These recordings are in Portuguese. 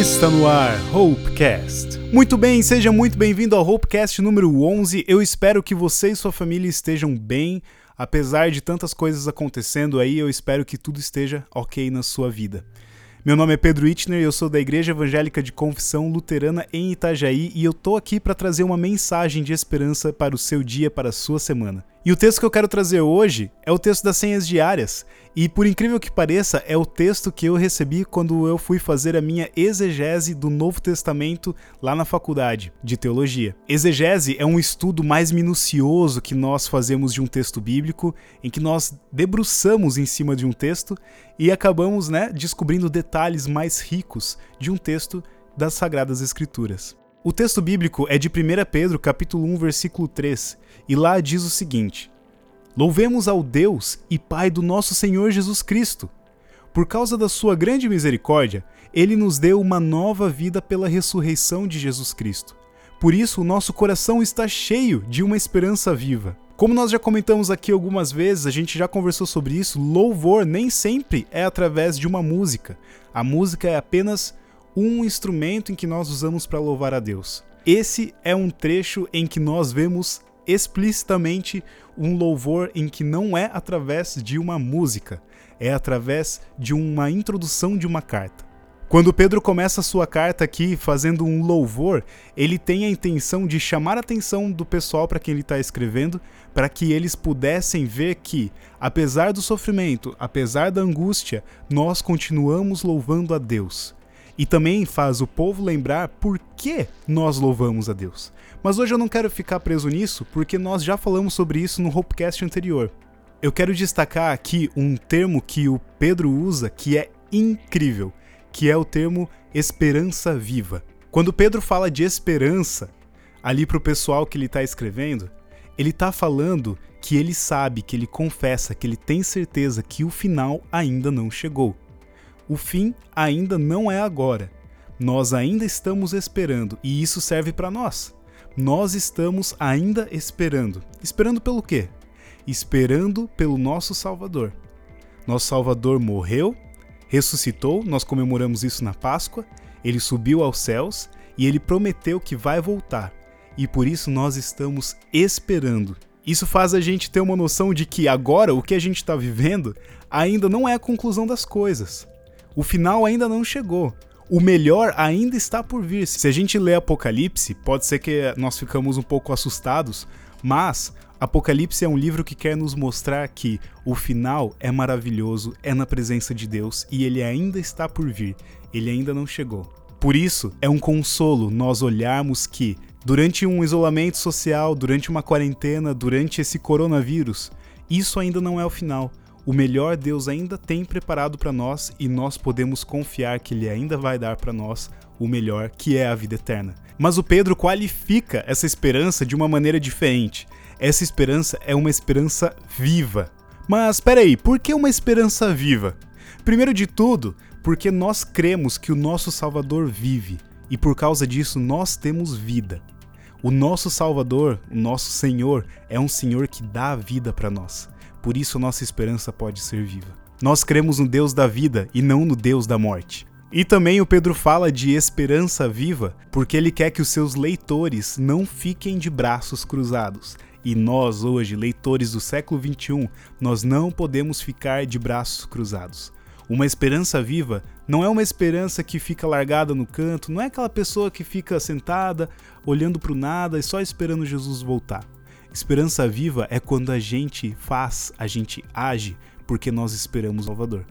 Está no ar, Hopecast. Muito bem, seja muito bem-vindo ao Hopecast número 11. Eu espero que você e sua família estejam bem. Apesar de tantas coisas acontecendo aí, eu espero que tudo esteja ok na sua vida. Meu nome é Pedro Itner, eu sou da Igreja Evangélica de Confissão Luterana em Itajaí e eu tô aqui para trazer uma mensagem de esperança para o seu dia, para a sua semana. E o texto que eu quero trazer hoje é o texto das senhas diárias. E por incrível que pareça, é o texto que eu recebi quando eu fui fazer a minha exegese do Novo Testamento lá na faculdade de teologia. Exegese é um estudo mais minucioso que nós fazemos de um texto bíblico, em que nós debruçamos em cima de um texto e acabamos, né, descobrindo detalhes mais ricos de um texto das Sagradas Escrituras. O texto bíblico é de 1 Pedro, capítulo 1, versículo 3, e lá diz o seguinte: Louvemos ao Deus e Pai do nosso Senhor Jesus Cristo. Por causa da sua grande misericórdia, ele nos deu uma nova vida pela ressurreição de Jesus Cristo. Por isso, o nosso coração está cheio de uma esperança viva. Como nós já comentamos aqui algumas vezes, a gente já conversou sobre isso, louvor nem sempre é através de uma música. A música é apenas um instrumento em que nós usamos para louvar a Deus. Esse é um trecho em que nós vemos explicitamente um louvor em que não é através de uma música, é através de uma introdução de uma carta. Quando Pedro começa sua carta aqui fazendo um louvor, ele tem a intenção de chamar a atenção do pessoal para quem ele está escrevendo, para que eles pudessem ver que, apesar do sofrimento, apesar da angústia, nós continuamos louvando a Deus. E também faz o povo lembrar por que nós louvamos a Deus. Mas hoje eu não quero ficar preso nisso, porque nós já falamos sobre isso no Hopecast anterior. Eu quero destacar aqui um termo que o Pedro usa que é incrível, que é o termo esperança viva. Quando Pedro fala de esperança, ali para o pessoal que ele está escrevendo, ele está falando que ele sabe, que ele confessa, que ele tem certeza que o final ainda não chegou. O fim ainda não é agora. Nós ainda estamos esperando e isso serve para nós nós estamos ainda esperando. Esperando pelo quê? Esperando pelo nosso Salvador. Nosso Salvador morreu, ressuscitou, nós comemoramos isso na Páscoa, ele subiu aos céus e ele prometeu que vai voltar. E por isso nós estamos esperando. Isso faz a gente ter uma noção de que agora o que a gente está vivendo ainda não é a conclusão das coisas. O final ainda não chegou o melhor ainda está por vir. Se a gente lê Apocalipse, pode ser que nós ficamos um pouco assustados, mas Apocalipse é um livro que quer nos mostrar que o final é maravilhoso, é na presença de Deus e ele ainda está por vir, ele ainda não chegou. Por isso, é um consolo nós olharmos que, durante um isolamento social, durante uma quarentena, durante esse coronavírus, isso ainda não é o final o melhor Deus ainda tem preparado para nós e nós podemos confiar que Ele ainda vai dar para nós o melhor, que é a vida eterna. Mas o Pedro qualifica essa esperança de uma maneira diferente. Essa esperança é uma esperança viva. Mas espera aí, por que uma esperança viva? Primeiro de tudo, porque nós cremos que o nosso Salvador vive e por causa disso nós temos vida. O nosso Salvador, o nosso Senhor, é um Senhor que dá a vida para nós. Por isso nossa esperança pode ser viva. Nós cremos no Deus da vida e não no Deus da morte. E também o Pedro fala de esperança viva porque ele quer que os seus leitores não fiquem de braços cruzados. E nós, hoje, leitores do século XXI, nós não podemos ficar de braços cruzados. Uma esperança viva não é uma esperança que fica largada no canto, não é aquela pessoa que fica sentada, olhando para o nada e só esperando Jesus voltar. Esperança viva é quando a gente faz, a gente age porque nós esperamos o Salvador.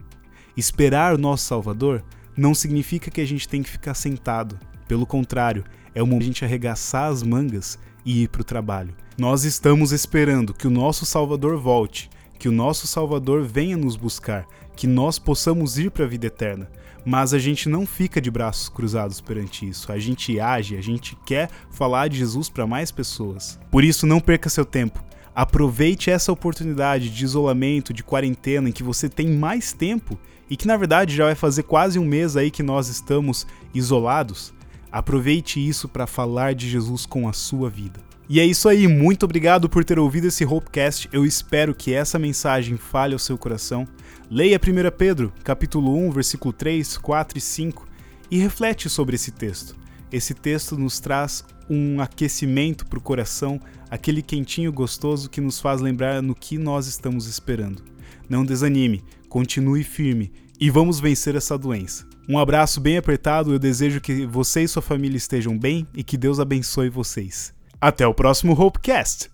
Esperar o nosso Salvador não significa que a gente tem que ficar sentado. Pelo contrário, é o momento de a gente arregaçar as mangas e ir para o trabalho. Nós estamos esperando que o nosso Salvador volte, que o nosso Salvador venha nos buscar, que nós possamos ir para a vida eterna. Mas a gente não fica de braços cruzados perante isso. A gente age, a gente quer falar de Jesus para mais pessoas. Por isso, não perca seu tempo. Aproveite essa oportunidade de isolamento, de quarentena, em que você tem mais tempo e que na verdade já vai fazer quase um mês aí que nós estamos isolados. Aproveite isso para falar de Jesus com a sua vida. E é isso aí, muito obrigado por ter ouvido esse Hopecast. Eu espero que essa mensagem fale ao seu coração. Leia 1 Pedro, capítulo 1, versículo 3, 4 e 5 e reflete sobre esse texto. Esse texto nos traz um aquecimento para o coração, aquele quentinho gostoso que nos faz lembrar no que nós estamos esperando. Não desanime, continue firme e vamos vencer essa doença. Um abraço bem apertado, eu desejo que você e sua família estejam bem e que Deus abençoe vocês. Até o próximo Hopecast!